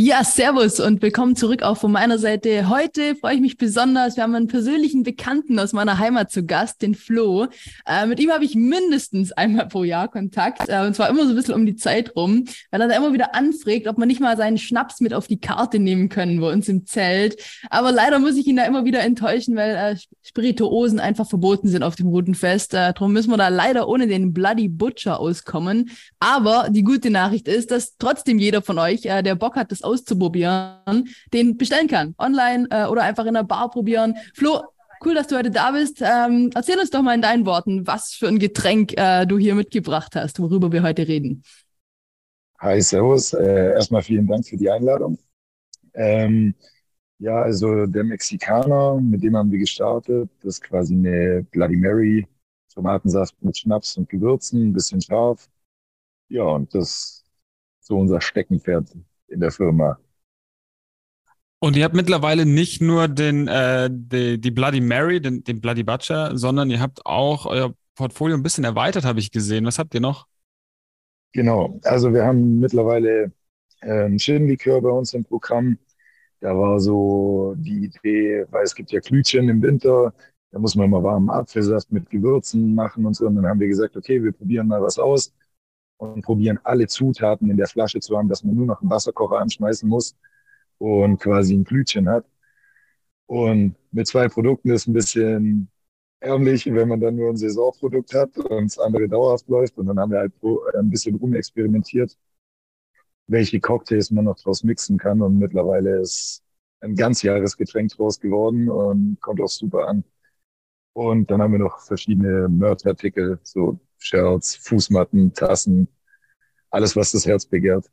Ja, servus und willkommen zurück auch von meiner Seite. Heute freue ich mich besonders. Wir haben einen persönlichen Bekannten aus meiner Heimat zu Gast, den Flo. Äh, mit ihm habe ich mindestens einmal pro Jahr Kontakt äh, und zwar immer so ein bisschen um die Zeit rum, weil er da immer wieder anfragt, ob man nicht mal seinen Schnaps mit auf die Karte nehmen können bei uns im Zelt. Aber leider muss ich ihn da immer wieder enttäuschen, weil äh, Spirituosen einfach verboten sind auf dem Routenfest. Äh, darum müssen wir da leider ohne den Bloody Butcher auskommen. Aber die gute Nachricht ist, dass trotzdem jeder von euch, äh, der Bock hat, das auszuprobieren, den bestellen kann. Online äh, oder einfach in der Bar probieren. Flo, cool, dass du heute da bist. Ähm, erzähl uns doch mal in deinen Worten, was für ein Getränk äh, du hier mitgebracht hast, worüber wir heute reden. Hi, Servus. Äh, erstmal vielen Dank für die Einladung. Ähm, ja, also der Mexikaner, mit dem haben wir gestartet. Das ist quasi eine Bloody Mary, Tomatensaft mit Schnaps und Gewürzen, ein bisschen scharf. Ja, und das ist so unser Steckenpferd in der Firma. Und ihr habt mittlerweile nicht nur den, äh, die, die Bloody Mary, den, den Bloody Butcher, sondern ihr habt auch euer Portfolio ein bisschen erweitert, habe ich gesehen. Was habt ihr noch? Genau, also wir haben mittlerweile äh, Gin-Likör bei uns im Programm. Da war so die Idee, weil es gibt ja Glütchen im Winter, da muss man mal warmen Apfelsaft mit Gewürzen machen und so. Und dann haben wir gesagt, okay, wir probieren mal was aus und probieren alle Zutaten in der Flasche zu haben, dass man nur noch einen Wasserkocher anschmeißen muss und quasi ein Glütchen hat. Und mit zwei Produkten ist ein bisschen ärmlich, wenn man dann nur ein Saisonprodukt hat und das andere dauerhaft läuft. Und dann haben wir halt ein bisschen rumexperimentiert, welche Cocktails man noch draus mixen kann. Und mittlerweile ist ein ganzjahresgetränk draus geworden und kommt auch super an. Und dann haben wir noch verschiedene Merch-Artikel, so Shirts, Fußmatten, Tassen, alles, was das Herz begehrt.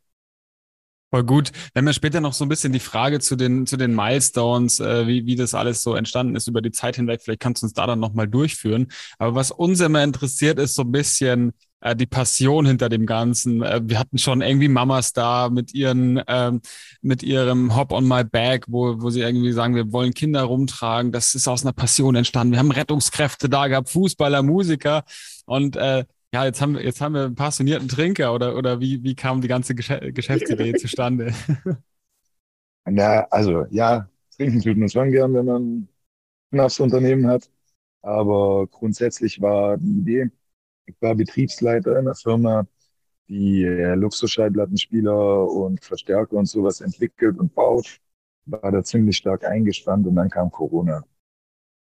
Voll gut. Wir haben ja später noch so ein bisschen die Frage zu den, zu den Milestones, äh, wie, wie das alles so entstanden ist über die Zeit hinweg. Vielleicht kannst du uns da dann nochmal durchführen. Aber was uns immer interessiert, ist so ein bisschen äh, die Passion hinter dem Ganzen. Äh, wir hatten schon irgendwie Mamas da mit ihren, ähm, mit ihrem Hop on my back, wo, wo sie irgendwie sagen, wir wollen Kinder rumtragen. Das ist aus einer Passion entstanden. Wir haben Rettungskräfte da gehabt, Fußballer, Musiker und äh, ja, jetzt haben wir, jetzt haben wir einen passionierten Trinker oder, oder wie, wie kam die ganze Gesch Geschäftsidee zustande? Ja, also ja, trinken tut man schon gern, wenn man ein Schnapsunternehmen hat. Aber grundsätzlich war die Idee, ich war Betriebsleiter in einer Firma, die äh, Luxusschallplattenspieler und Verstärker und sowas entwickelt und baut. War da ziemlich stark eingespannt und dann kam Corona.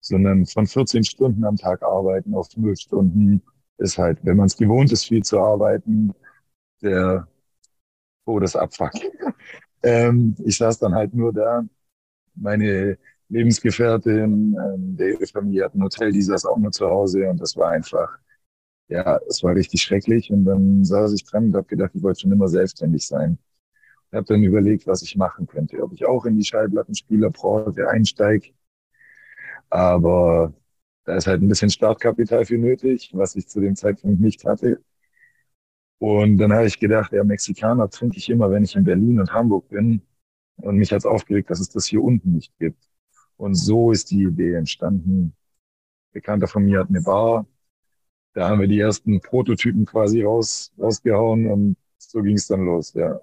Sondern von 14 Stunden am Tag arbeiten auf 0 Stunden ist halt, wenn man es gewohnt ist, viel zu arbeiten, der Todesabfuck. ähm, ich saß dann halt nur da. Meine Lebensgefährtin, ähm, der Familie hat ein Hotel, die saß auch nur zu Hause und das war einfach, ja, es war richtig schrecklich. Und dann saß ich dran und habe gedacht, ich wollte schon immer selbstständig sein. Ich habe dann überlegt, was ich machen könnte. Ob ich auch in die Schallplattenspielerbranche einsteige. Aber da ist halt ein bisschen Startkapital für nötig, was ich zu dem Zeitpunkt nicht hatte. Und dann habe ich gedacht, ja, Mexikaner trinke ich immer, wenn ich in Berlin und Hamburg bin. Und mich hat es aufgeregt, dass es das hier unten nicht gibt. Und so ist die Idee entstanden. Bekannter von mir hat eine Bar. Da haben wir die ersten Prototypen quasi raus, rausgehauen und so ging es dann los, ja.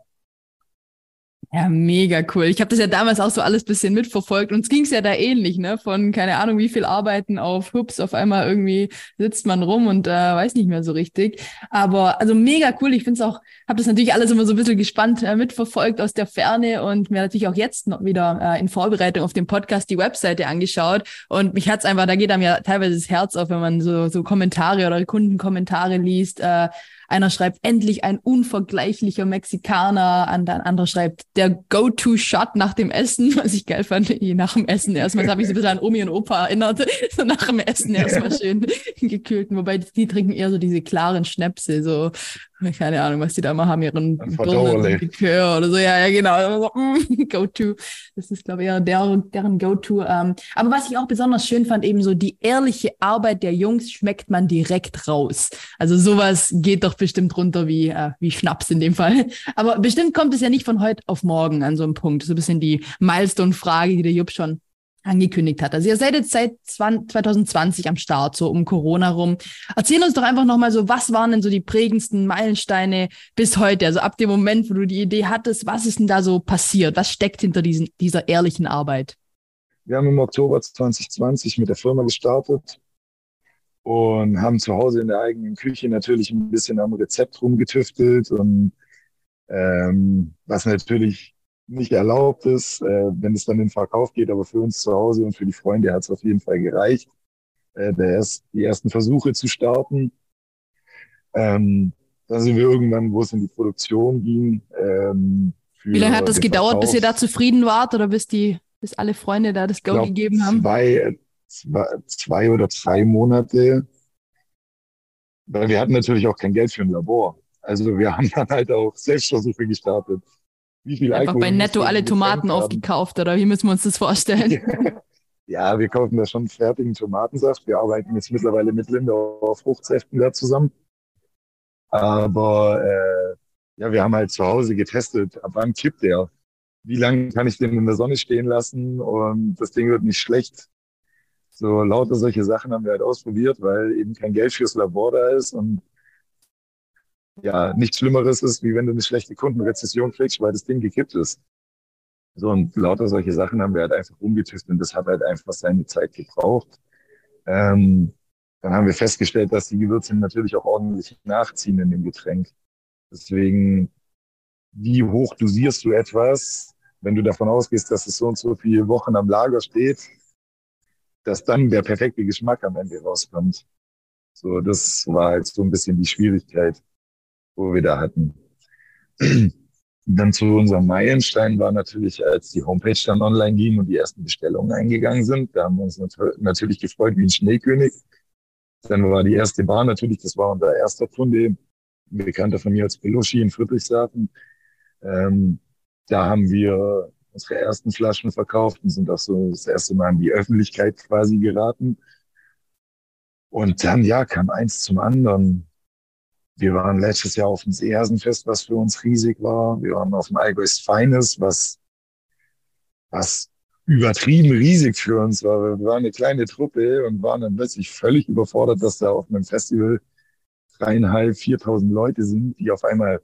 Ja, mega cool. Ich habe das ja damals auch so alles bisschen mitverfolgt. Uns ging's ja da ähnlich, ne? Von keine Ahnung, wie viel Arbeiten auf Hups, auf einmal irgendwie sitzt man rum und äh, weiß nicht mehr so richtig. Aber also mega cool. Ich finde es auch, habe das natürlich alles immer so ein bisschen gespannt äh, mitverfolgt aus der Ferne und mir natürlich auch jetzt noch wieder äh, in Vorbereitung auf den Podcast die Webseite angeschaut. Und mich hat's einfach, da geht einem ja teilweise das Herz auf, wenn man so, so Kommentare oder Kundenkommentare liest. Äh, einer schreibt endlich ein unvergleichlicher Mexikaner. Ein anderer schreibt der Go-To-Shot nach dem Essen, was ich geil fand. Nach dem Essen erstmal. Das habe ich so ein bisschen an Omi und Opa erinnert. So nach dem Essen erstmal schön gekühlten. Wobei die trinken eher so diese klaren Schnäpse, so keine Ahnung, was die da mal haben, ihren Likör oder so. Ja, ja, genau. Mm, Go-To. Das ist, glaube ich, eher der, deren Go-To. Ähm. Aber was ich auch besonders schön fand, eben so die ehrliche Arbeit der Jungs schmeckt man direkt raus. Also sowas geht doch bestimmt runter wie, äh, wie Schnaps in dem Fall. Aber bestimmt kommt es ja nicht von heute auf morgen an so einem Punkt. So ein bisschen die Milestone-Frage, die der Jupp schon angekündigt hat. Also ihr seid jetzt seit 2020 am Start, so um Corona rum. Erzähl uns doch einfach nochmal so, was waren denn so die prägendsten Meilensteine bis heute? Also ab dem Moment, wo du die Idee hattest, was ist denn da so passiert? Was steckt hinter diesen, dieser ehrlichen Arbeit? Wir haben im Oktober 2020 mit der Firma gestartet und haben zu Hause in der eigenen Küche natürlich ein bisschen am Rezept rumgetüftelt und ähm, was natürlich nicht erlaubt ist, äh, wenn es dann in den Verkauf geht, aber für uns zu Hause und für die Freunde hat es auf jeden Fall gereicht, äh, der erst, die ersten Versuche zu starten. Ähm, dann sind wir irgendwann, wo es in die Produktion ging. Ähm, Wie lange hat das gedauert, Verkauf. bis ihr da zufrieden wart oder bis die, bis alle Freunde da das Go glaub, gegeben haben? Zwei, zwei, zwei oder drei Monate. Weil wir hatten natürlich auch kein Geld für ein Labor. Also wir haben dann halt auch Selbstversuche gestartet. Wie viel Einfach Alkohol bei Netto alle Tomaten aufgekauft, oder wie müssen wir uns das vorstellen? ja, wir kaufen da schon fertigen Tomatensaft. Wir arbeiten jetzt mittlerweile mit Linde auf Fruchtsäften da zusammen. Aber äh, ja, wir haben halt zu Hause getestet, ab wann kippt der? Wie lange kann ich den in der Sonne stehen lassen und das Ding wird nicht schlecht? So lauter solche Sachen haben wir halt ausprobiert, weil eben kein Geld fürs Labor da ist und ja nichts Schlimmeres ist, wie wenn du eine schlechte Kundenrezession kriegst, weil das Ding gekippt ist. So, und lauter solche Sachen haben wir halt einfach umgetüftelt und das hat halt einfach seine Zeit gebraucht. Ähm, dann haben wir festgestellt, dass die Gewürze natürlich auch ordentlich nachziehen in dem Getränk. Deswegen, wie hoch dosierst du etwas, wenn du davon ausgehst, dass es so und so viele Wochen am Lager steht, dass dann der perfekte Geschmack am Ende rauskommt. So, das war halt so ein bisschen die Schwierigkeit wo wir da hatten. Dann zu unserem Meilenstein war natürlich, als die Homepage dann online ging und die ersten Bestellungen eingegangen sind. Da haben wir uns natürlich gefreut wie ein Schneekönig. Dann war die erste Bar natürlich, das war unser erster Kunde, ein Bekannter von mir als Belushi in Friedrichshafen. Ähm, da haben wir unsere ersten Flaschen verkauft und sind auch so das erste Mal in die Öffentlichkeit quasi geraten. Und dann, ja, kam eins zum anderen. Wir waren letztes Jahr auf dem Seehasenfest, was für uns riesig war. Wir waren auf dem Allgäu's Feines, was, was übertrieben riesig für uns war. Wir waren eine kleine Truppe und waren dann plötzlich völlig überfordert, dass da auf einem Festival dreieinhalb, viertausend Leute sind, die auf einmal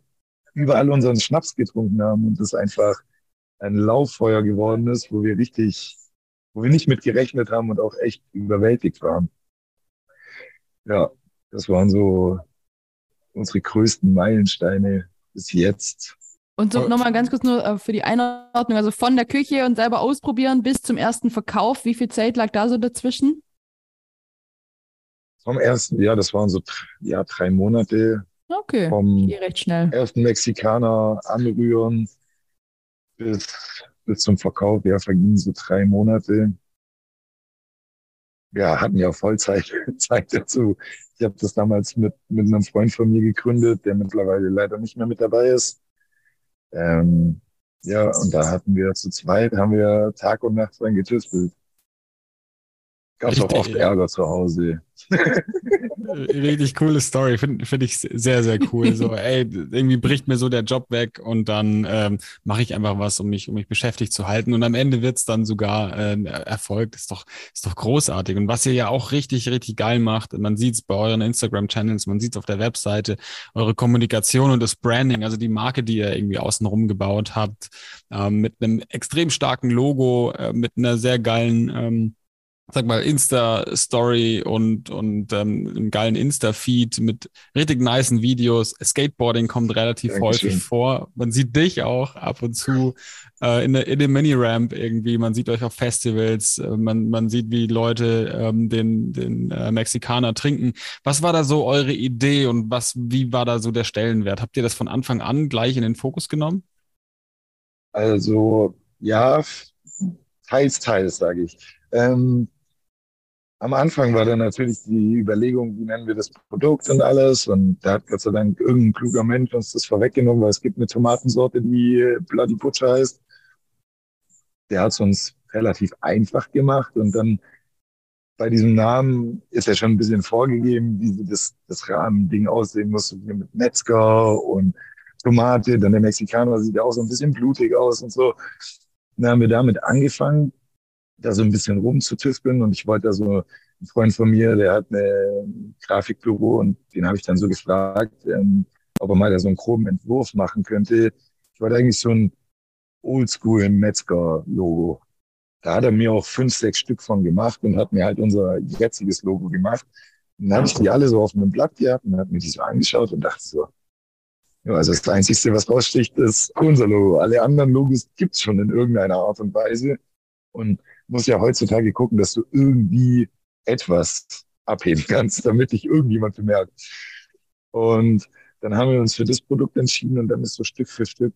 überall unseren Schnaps getrunken haben und das einfach ein Lauffeuer geworden ist, wo wir richtig, wo wir nicht mit gerechnet haben und auch echt überwältigt waren. Ja, das waren so unsere größten Meilensteine bis jetzt. Und so nochmal ganz kurz nur äh, für die Einordnung, also von der Küche und selber ausprobieren bis zum ersten Verkauf, wie viel Zeit lag da so dazwischen? Vom ersten, ja, das waren so ja, drei Monate. Okay, vom recht schnell. ersten Mexikaner anrühren bis, bis zum Verkauf, ja, vergingen so drei Monate ja, hatten ja Vollzeit Zeit dazu. Ich habe das damals mit, mit einem Freund von mir gegründet, der mittlerweile leider nicht mehr mit dabei ist. Ähm, ja, und da hatten wir zu zweit, haben wir Tag und Nacht dran getüftelt. Gab auch oft Ärger zu Hause. Richtig coole Story, finde find ich sehr, sehr cool. So, ey, irgendwie bricht mir so der Job weg und dann ähm, mache ich einfach was, um mich, um mich beschäftigt zu halten. Und am Ende wird's dann sogar äh, Erfolg. Ist doch, ist doch großartig. Und was ihr ja auch richtig, richtig geil macht, man sieht's bei euren Instagram-Channels, man sieht's auf der Webseite, eure Kommunikation und das Branding, also die Marke, die ihr irgendwie außenrum gebaut habt, ähm, mit einem extrem starken Logo, äh, mit einer sehr geilen ähm, sag mal, Insta-Story und, und ähm, einem geilen Insta-Feed mit richtig niceen Videos. Skateboarding kommt relativ Dankeschön. häufig vor. Man sieht dich auch ab und zu äh, in, der, in dem Mini-Ramp irgendwie. Man sieht euch auf Festivals. Äh, man, man sieht, wie Leute ähm, den, den äh, Mexikaner trinken. Was war da so eure Idee und was, wie war da so der Stellenwert? Habt ihr das von Anfang an gleich in den Fokus genommen? Also, ja, teils, teils, sage ich. Ähm, am Anfang war dann natürlich die Überlegung, wie nennen wir das Produkt und alles. Und da hat Gott sei Dank irgendein kluger Mensch uns das vorweggenommen, weil es gibt eine Tomatensorte, die Bloody Butcher heißt. Der hat es uns relativ einfach gemacht. Und dann bei diesem Namen ist ja schon ein bisschen vorgegeben, wie das, das Rahmending aussehen muss. Mit Metzger und Tomate. Dann der Mexikaner sieht ja auch so ein bisschen blutig aus und so. Dann haben wir damit angefangen da so ein bisschen rumzutüfteln und ich wollte da so, ein Freund von mir, der hat ein Grafikbüro und den habe ich dann so gefragt, ähm, ob er mal da so einen groben Entwurf machen könnte. Ich wollte eigentlich so ein Oldschool Metzger-Logo. Da hat er mir auch fünf, sechs Stück von gemacht und hat mir halt unser jetziges Logo gemacht. Und dann habe ich die alle so auf einem Blatt gehabt und hat mir die so angeschaut und dachte so, ja, also das Einzige, was raussticht, ist unser Logo. Alle anderen Logos gibt's schon in irgendeiner Art und Weise. Und muss ja heutzutage gucken, dass du irgendwie etwas abheben kannst, damit dich irgendjemand bemerkt. Und dann haben wir uns für das Produkt entschieden und dann ist so Stück für Stück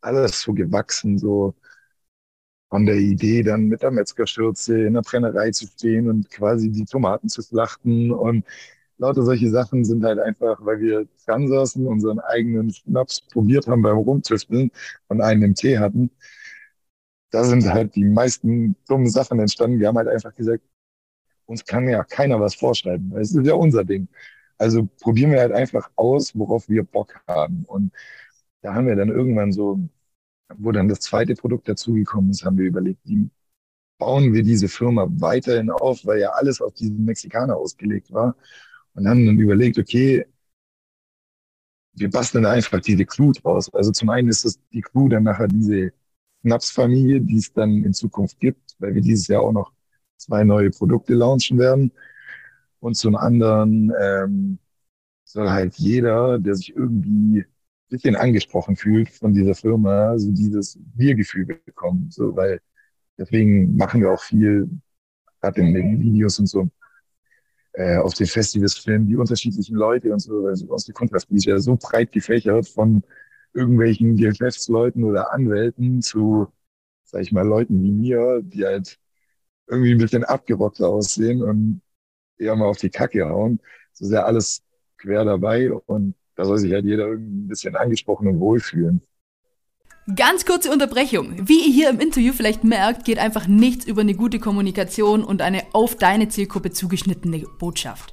alles so gewachsen, so von der Idee, dann mit der Metzgerschürze in der Brennerei zu stehen und quasi die Tomaten zu schlachten und lauter solche Sachen sind halt einfach, weil wir dran saßen, unseren eigenen Schnaps probiert haben beim Rumtüfteln und einen im Tee hatten. Da sind halt die meisten dummen Sachen entstanden. Wir haben halt einfach gesagt, uns kann ja keiner was vorschreiben. Es ist ja unser Ding. Also probieren wir halt einfach aus, worauf wir Bock haben. Und da haben wir dann irgendwann so, wo dann das zweite Produkt dazugekommen ist, haben wir überlegt, wie bauen wir diese Firma weiterhin auf, weil ja alles auf diesen Mexikaner ausgelegt war. Und haben dann überlegt, okay, wir basteln einfach diese Crew draus. Also zum einen ist es die Crew dann nachher diese Schnaps-Familie, die es dann in Zukunft gibt, weil wir dieses Jahr auch noch zwei neue Produkte launchen werden. Und zum anderen ähm, soll halt jeder, der sich irgendwie ein bisschen angesprochen fühlt von dieser Firma, so dieses Wir-Gefühl bekommen. So, weil deswegen machen wir auch viel, gerade in den Videos und so, äh, auf den Festivals filmen, die unterschiedlichen Leute und so, also aus der Kundschaft, ist ja so breit gefächert von irgendwelchen Geschäftsleuten oder Anwälten zu, sag ich mal, Leuten wie mir, die halt irgendwie ein bisschen abgerockt aussehen und eher mal auf die Kacke hauen. So sehr alles quer dabei und da soll sich halt jeder irgendwie ein bisschen angesprochen und wohlfühlen. Ganz kurze Unterbrechung. Wie ihr hier im Interview vielleicht merkt, geht einfach nichts über eine gute Kommunikation und eine auf deine Zielgruppe zugeschnittene Botschaft.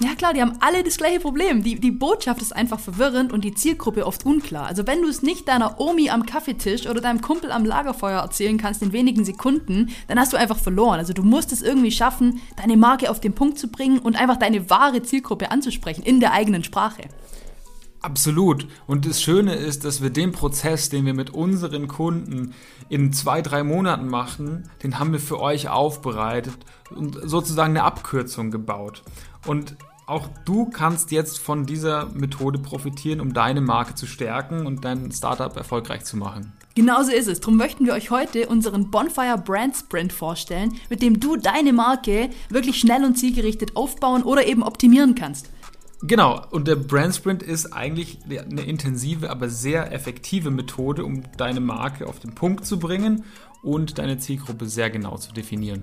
Ja klar, die haben alle das gleiche Problem. Die, die Botschaft ist einfach verwirrend und die Zielgruppe oft unklar. Also wenn du es nicht deiner Omi am Kaffeetisch oder deinem Kumpel am Lagerfeuer erzählen kannst in wenigen Sekunden, dann hast du einfach verloren. Also du musst es irgendwie schaffen, deine Marke auf den Punkt zu bringen und einfach deine wahre Zielgruppe anzusprechen in der eigenen Sprache. Absolut. Und das Schöne ist, dass wir den Prozess, den wir mit unseren Kunden in zwei, drei Monaten machen, den haben wir für euch aufbereitet und sozusagen eine Abkürzung gebaut. Und auch du kannst jetzt von dieser Methode profitieren, um deine Marke zu stärken und dein Startup erfolgreich zu machen. Genauso ist es. Darum möchten wir euch heute unseren Bonfire Brand Sprint vorstellen, mit dem du deine Marke wirklich schnell und zielgerichtet aufbauen oder eben optimieren kannst. Genau, und der Brand Sprint ist eigentlich eine intensive, aber sehr effektive Methode, um deine Marke auf den Punkt zu bringen und deine Zielgruppe sehr genau zu definieren.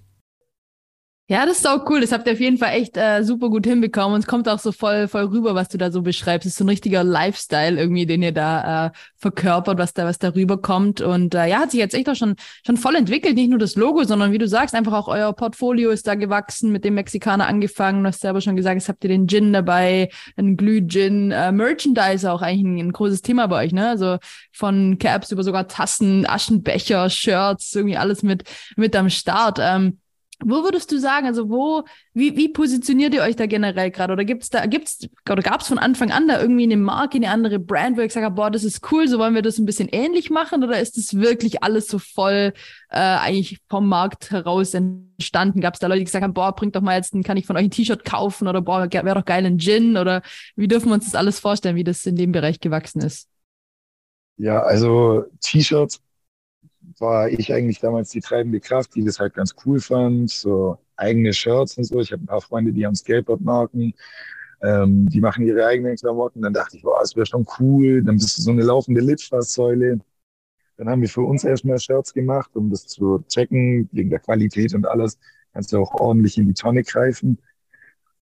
Ja, das ist auch cool. Das habt ihr auf jeden Fall echt äh, super gut hinbekommen. Und es kommt auch so voll, voll rüber, was du da so beschreibst. Es ist so ein richtiger Lifestyle irgendwie, den ihr da äh, verkörpert, was da, was da rüberkommt. Und äh, ja, hat sich jetzt echt auch schon, schon voll entwickelt. Nicht nur das Logo, sondern wie du sagst, einfach auch euer Portfolio ist da gewachsen, mit dem Mexikaner angefangen. Du hast selber schon gesagt, jetzt habt ihr den Gin dabei, einen Glüh-Gin, äh, Merchandise auch eigentlich ein, ein großes Thema bei euch, ne? Also von Caps über sogar Tassen, Aschenbecher, Shirts, irgendwie alles mit, mit am Start. Ähm, Wo würdest du sagen, also wo, wie, wie positioniert ihr euch da generell gerade? Oder gibt's da, gibt's, oder gab es von Anfang an da irgendwie eine Marke, eine andere Brand, wo ich sage, boah, das ist cool, so wollen wir das ein bisschen ähnlich machen? Oder ist das wirklich alles so voll äh, eigentlich vom Markt heraus entstanden? Gab es da Leute, die gesagt haben, boah, bringt doch mal jetzt, kann ich von euch ein T-Shirt kaufen oder boah, wäre doch geil ein Gin? Oder wie dürfen wir uns das alles vorstellen, wie das in dem Bereich gewachsen ist? Ja, also T-Shirts war ich eigentlich damals die treibende Kraft, die das halt ganz cool fand. So eigene Shirts und so. Ich habe ein paar Freunde, die haben Skateboard-Marken. Ähm, die machen ihre eigenen Klamotten. Dann dachte ich, boah, das wäre schon cool. Dann bist du so eine laufende Litfaßsäule. Dann haben wir für uns erstmal Shirts gemacht, um das zu checken, wegen der Qualität und alles. Kannst du auch ordentlich in die Tonne greifen.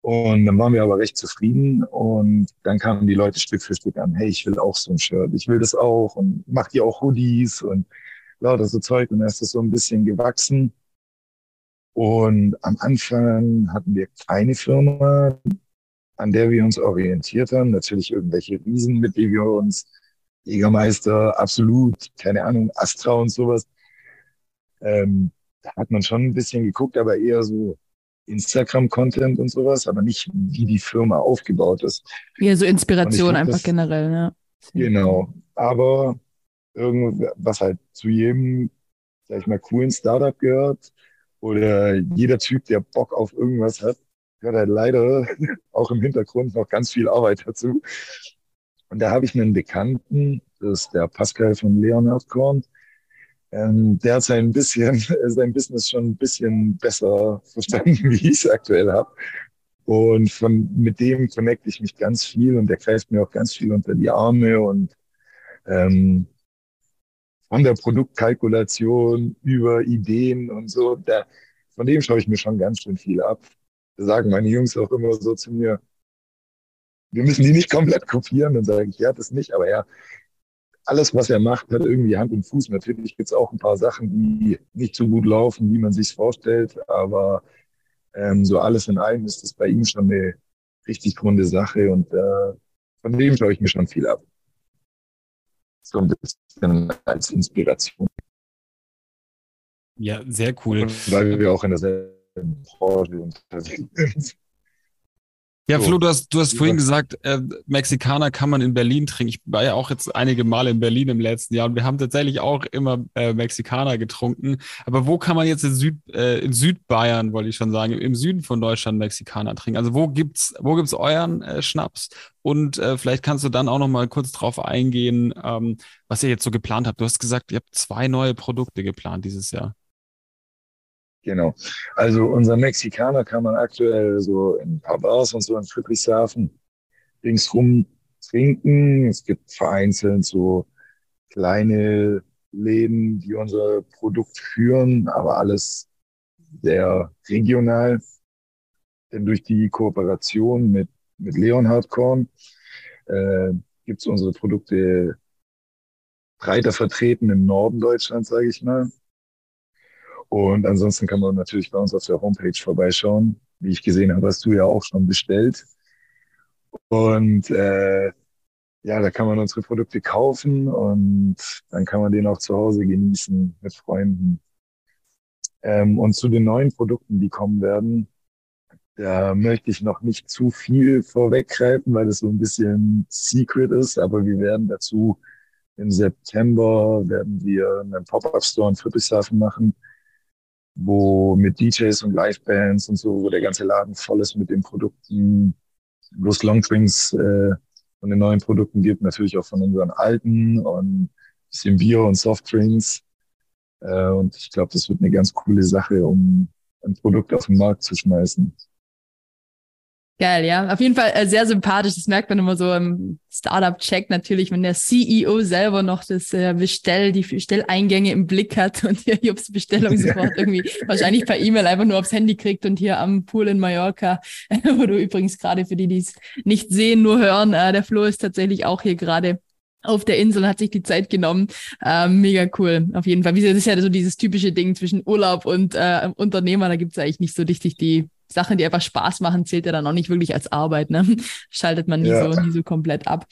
Und dann waren wir aber recht zufrieden und dann kamen die Leute Stück für Stück an, hey, ich will auch so ein Shirt, ich will das auch und macht ihr auch Hoodies und lauter so Zeug und dann ist das so ein bisschen gewachsen. Und am Anfang hatten wir keine Firma, an der wir uns orientiert haben. Natürlich irgendwelche Riesen, mit denen wir uns Jägermeister, absolut, keine Ahnung, Astra und sowas. Ähm, da hat man schon ein bisschen geguckt, aber eher so Instagram-Content und sowas, aber nicht, wie die Firma aufgebaut ist. Ja, so Inspiration einfach das, generell, ja. Genau. Aber irgendwas halt zu jedem, sag ich mal, coolen Startup gehört oder jeder Typ, der Bock auf irgendwas hat, gehört halt leider auch im Hintergrund noch ganz viel Arbeit dazu. Und da habe ich einen Bekannten, das ist der Pascal von Leonhard Korn. Ähm, der hat sein bisschen, sein Business schon ein bisschen besser verstanden, wie ich es aktuell habe. Und von, mit dem connecte ich mich ganz viel und der greift mir auch ganz viel unter die Arme und ähm, von der Produktkalkulation über Ideen und so. Da, von dem schaue ich mir schon ganz schön viel ab. Da sagen meine Jungs auch immer so zu mir, wir müssen die nicht komplett kopieren. Dann sage ich, ja, das nicht, aber ja, alles, was er macht, hat irgendwie Hand und Fuß. Natürlich gibt es auch ein paar Sachen, die nicht so gut laufen, wie man sich vorstellt, aber ähm, so alles in allem ist das bei ihm schon eine richtig runde Sache und äh, von dem schaue ich mir schon viel ab so ein bisschen als Inspiration. Ja, sehr cool. weil wir auch in derselben Branche unterwegs sind. Ja, so. Flo, du hast, du hast vorhin gesagt, äh, Mexikaner kann man in Berlin trinken. Ich war ja auch jetzt einige Male in Berlin im letzten Jahr und wir haben tatsächlich auch immer äh, Mexikaner getrunken. Aber wo kann man jetzt in, Süd, äh, in Südbayern, wollte ich schon sagen, im Süden von Deutschland Mexikaner trinken? Also wo gibt's, wo gibt's euren äh, Schnaps? Und äh, vielleicht kannst du dann auch noch mal kurz drauf eingehen, ähm, was ihr jetzt so geplant habt. Du hast gesagt, ihr habt zwei neue Produkte geplant dieses Jahr. Genau. Also unser Mexikaner kann man aktuell so in ein paar Bars und so in Friedrichshafen ringsrum trinken. Es gibt vereinzelt so kleine Läden, die unser Produkt führen, aber alles sehr regional. Denn durch die Kooperation mit, mit Leonhard Korn äh, gibt es unsere Produkte breiter vertreten im Norden Deutschlands, sage ich mal. Und ansonsten kann man natürlich bei uns auf der Homepage vorbeischauen. Wie ich gesehen habe, hast du ja auch schon bestellt. Und äh, ja, da kann man unsere Produkte kaufen und dann kann man den auch zu Hause genießen mit Freunden. Ähm, und zu den neuen Produkten, die kommen werden, da möchte ich noch nicht zu viel vorweggreifen, weil das so ein bisschen Secret ist. Aber wir werden dazu im September werden wir einen Pop-up-Store in Friedrichshafen machen wo mit DJs und Livebands und so, wo der ganze Laden voll ist mit den Produkten, wo es Longdrinks äh, von den neuen Produkten gibt, natürlich auch von unseren alten und bisschen Bier und Softdrinks. Äh, und ich glaube, das wird eine ganz coole Sache, um ein Produkt auf den Markt zu schmeißen. Geil, ja. Auf jeden Fall äh, sehr sympathisch. Das merkt man immer so im Startup-Check natürlich, wenn der CEO selber noch das äh, Bestell, die Bestelleingänge im Blick hat und hier Jobs Bestellung sofort irgendwie wahrscheinlich per E-Mail einfach nur aufs Handy kriegt und hier am Pool in Mallorca, wo du übrigens gerade für die, die es nicht sehen, nur hören, äh, der Flo ist tatsächlich auch hier gerade auf der Insel und hat sich die Zeit genommen. Ähm, mega cool, auf jeden Fall. Das ist ja so dieses typische Ding zwischen Urlaub und äh, Unternehmer. Da gibt es eigentlich nicht so richtig die Sachen, die einfach Spaß machen, zählt ja dann auch nicht wirklich als Arbeit, ne? Schaltet man nie, ja. so, nie so komplett ab.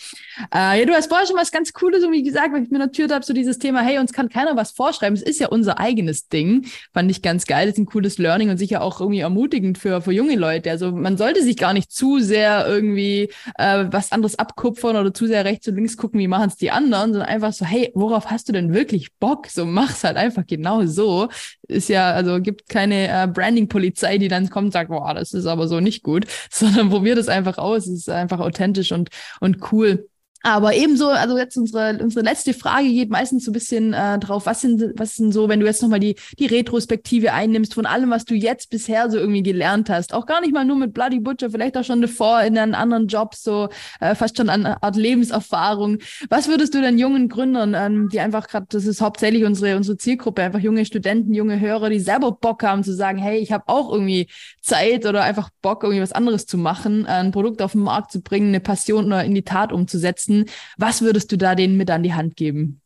Äh, ja, du hast vorher schon was ganz Cooles, so wie gesagt, wenn ich mir notiert habe, so dieses Thema, hey, uns kann keiner was vorschreiben. Es ist ja unser eigenes Ding. Fand ich ganz geil. Das ist ein cooles Learning und sicher auch irgendwie ermutigend für, für junge Leute. Also man sollte sich gar nicht zu sehr irgendwie äh, was anderes abkupfern oder zu sehr rechts und links gucken, wie machen es die anderen, sondern einfach so, hey, worauf hast du denn wirklich Bock? So mach's halt einfach genau so. Ist ja, also gibt keine äh, Branding-Polizei, die dann kommt und sagt, boah, das ist aber so nicht gut, sondern probier das einfach aus. Es ist einfach authentisch und, und cool. Aber ebenso, also jetzt unsere, unsere letzte Frage geht meistens so ein bisschen äh, drauf, was sind, was sind so, wenn du jetzt nochmal die, die Retrospektive einnimmst von allem, was du jetzt bisher so irgendwie gelernt hast, auch gar nicht mal nur mit Bloody Butcher, vielleicht auch schon davor in einem anderen Job, so äh, fast schon eine Art Lebenserfahrung. Was würdest du denn jungen Gründern, ähm, die einfach gerade, das ist hauptsächlich unsere, unsere Zielgruppe, einfach junge Studenten, junge Hörer, die selber Bock haben zu sagen, hey, ich habe auch irgendwie Zeit oder einfach Bock, irgendwie was anderes zu machen, ein Produkt auf den Markt zu bringen, eine Passion oder in die Tat umzusetzen, umsetzen. Was würdest du da denen mit an die Hand geben?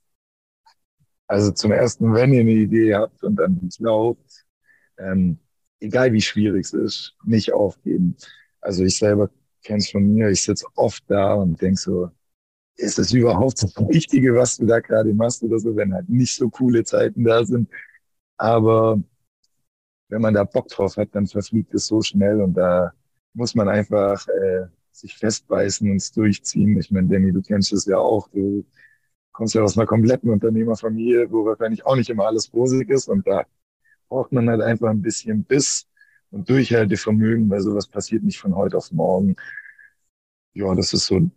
Also zum ersten, wenn ihr eine Idee habt und dann glaubt, ähm, egal wie schwierig es ist, nicht aufgeben. Also ich selber kenne es von mir, ich sitze oft da und denke so, ist das überhaupt das Richtige, was du da gerade machst oder so, wenn halt nicht so coole Zeiten da sind. Aber wenn man da Bock drauf hat, dann verfliegt es so schnell und da muss man einfach äh, sich festbeißen und es durchziehen. Ich meine, Danny, du kennst es ja auch. Du kommst ja aus einer kompletten Unternehmerfamilie, wo wahrscheinlich auch nicht immer alles rosig ist. Und da braucht man halt einfach ein bisschen Biss und Durchhaltevermögen, weil sowas passiert nicht von heute auf morgen. Ja, das ist so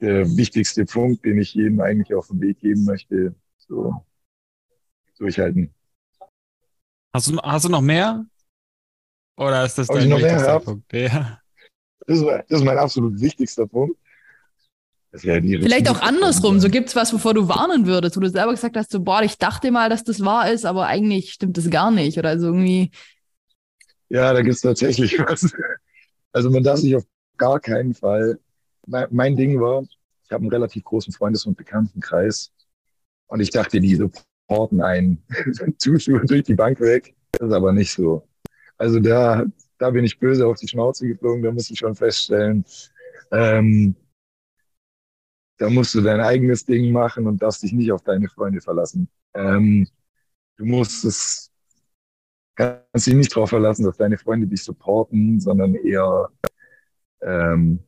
der wichtigste Punkt, den ich jedem eigentlich auf den Weg geben möchte. So durchhalten. Hast du, hast du noch mehr? Oder ist das dein wichtigster Punkt? Ja. Das ist, das ist mein absolut wichtigster Punkt. Ja Vielleicht auch andersrum. So gibt es was, wovor du warnen würdest, wo du selber gesagt hast, so, boah, ich dachte mal, dass das wahr ist, aber eigentlich stimmt das gar nicht. Oder so irgendwie. Ja, da gibt es tatsächlich was. Also man darf sich auf gar keinen Fall. Mein, mein Ding war, ich habe einen relativ großen Freundes- und Bekanntenkreis und ich dachte, die supporten einen durch die Bank weg. Das ist aber nicht so. Also da da bin ich böse auf die Schnauze geflogen, da muss ich schon feststellen, ähm, da musst du dein eigenes Ding machen und darfst dich nicht auf deine Freunde verlassen. Ähm, du musst es, kannst dich nicht darauf verlassen, dass deine Freunde dich supporten, sondern eher, ähm,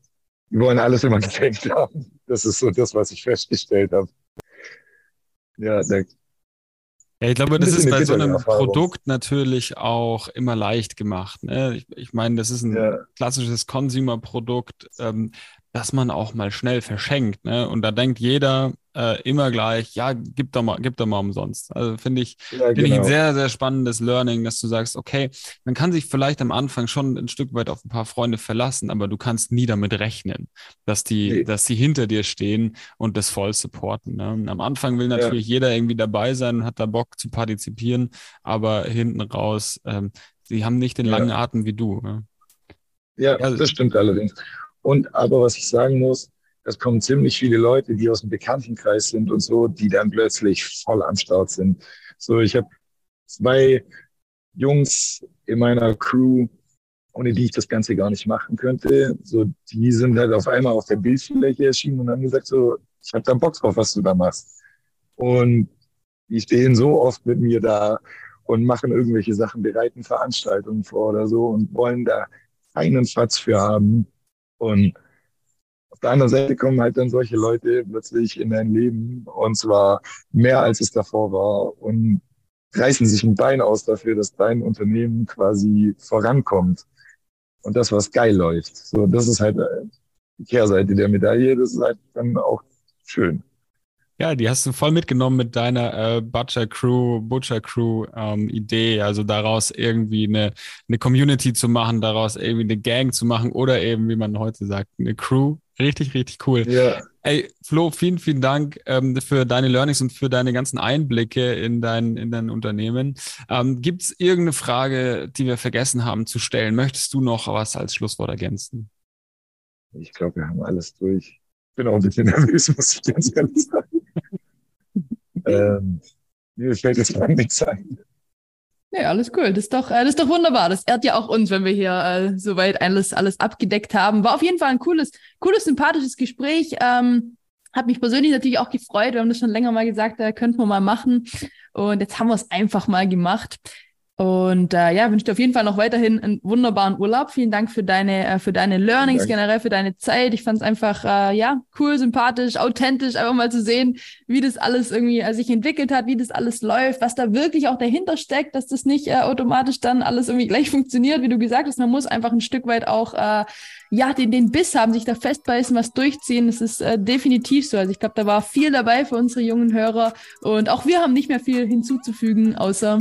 die wollen alles immer geschenkt haben. Das ist so das, was ich festgestellt habe. Ja, da ja, ich glaube, das ist bei so einem Produkt natürlich auch immer leicht gemacht. Ne? Ich, ich meine, das ist ein ja. klassisches Consumer-Produkt. Ähm, dass man auch mal schnell verschenkt. Ne? Und da denkt jeder äh, immer gleich, ja, gib doch mal, gib doch mal umsonst. Also finde ich, ja, finde ich ein genau. sehr, sehr spannendes Learning, dass du sagst, okay, man kann sich vielleicht am Anfang schon ein Stück weit auf ein paar Freunde verlassen, aber du kannst nie damit rechnen, dass die, nee. dass die hinter dir stehen und das voll supporten. Ne? Am Anfang will natürlich ja. jeder irgendwie dabei sein und hat da Bock zu partizipieren, aber hinten raus, ähm, sie haben nicht den langen Atem wie du. Ne? Ja, also, das stimmt allerdings. Und aber was ich sagen muss, es kommen ziemlich viele Leute, die aus dem Bekanntenkreis sind und so, die dann plötzlich voll am Start sind. So, ich habe zwei Jungs in meiner Crew, ohne die ich das Ganze gar nicht machen könnte. So, die sind halt auf einmal auf der Bildfläche erschienen und haben gesagt, so, ich habe da Bock drauf, was du da machst. Und die stehen so oft mit mir da und machen irgendwelche Sachen, bereiten Veranstaltungen vor oder so und wollen da keinen Fatz für haben. Und auf der anderen Seite kommen halt dann solche Leute plötzlich in dein Leben und zwar mehr als es davor war und reißen sich ein Bein aus dafür, dass dein Unternehmen quasi vorankommt und das, was geil läuft. So, das ist halt äh, die Kehrseite der Medaille. Das ist halt dann auch schön. Ja, die hast du voll mitgenommen mit deiner äh, Butcher Crew, Butcher Crew ähm, Idee, also daraus irgendwie eine, eine Community zu machen, daraus irgendwie eine Gang zu machen oder eben, wie man heute sagt, eine Crew. Richtig, richtig cool. Ja. Ey, Flo, vielen, vielen Dank ähm, für deine Learnings und für deine ganzen Einblicke in dein, in dein Unternehmen. Ähm, Gibt es irgendeine Frage, die wir vergessen haben zu stellen? Möchtest du noch was als Schlusswort ergänzen? Ich glaube, wir haben alles durch. Ich bin auch ein bisschen nervös, muss ich ganz ehrlich sagen. ähm, mir fällt jetzt gar nichts ein. Ja, alles cool. Das ist doch, äh, das ist doch wunderbar. Das ehrt ja auch uns, wenn wir hier äh, soweit alles, alles abgedeckt haben. War auf jeden Fall ein cooles, cooles, sympathisches Gespräch. Ähm, hat mich persönlich natürlich auch gefreut. Wir haben das schon länger mal gesagt, da könnten wir mal machen. Und jetzt haben wir es einfach mal gemacht. Und äh, ja, wünsche dir auf jeden Fall noch weiterhin einen wunderbaren Urlaub. Vielen Dank für deine, äh, für deine Learnings, generell für deine Zeit. Ich fand es einfach äh, ja cool, sympathisch, authentisch, einfach mal zu sehen, wie das alles irgendwie äh, sich entwickelt hat, wie das alles läuft, was da wirklich auch dahinter steckt, dass das nicht äh, automatisch dann alles irgendwie gleich funktioniert, wie du gesagt hast. Man muss einfach ein Stück weit auch äh, ja den, den Biss haben, sich da festbeißen, was durchziehen. Das ist äh, definitiv so. Also ich glaube, da war viel dabei für unsere jungen Hörer und auch wir haben nicht mehr viel hinzuzufügen, außer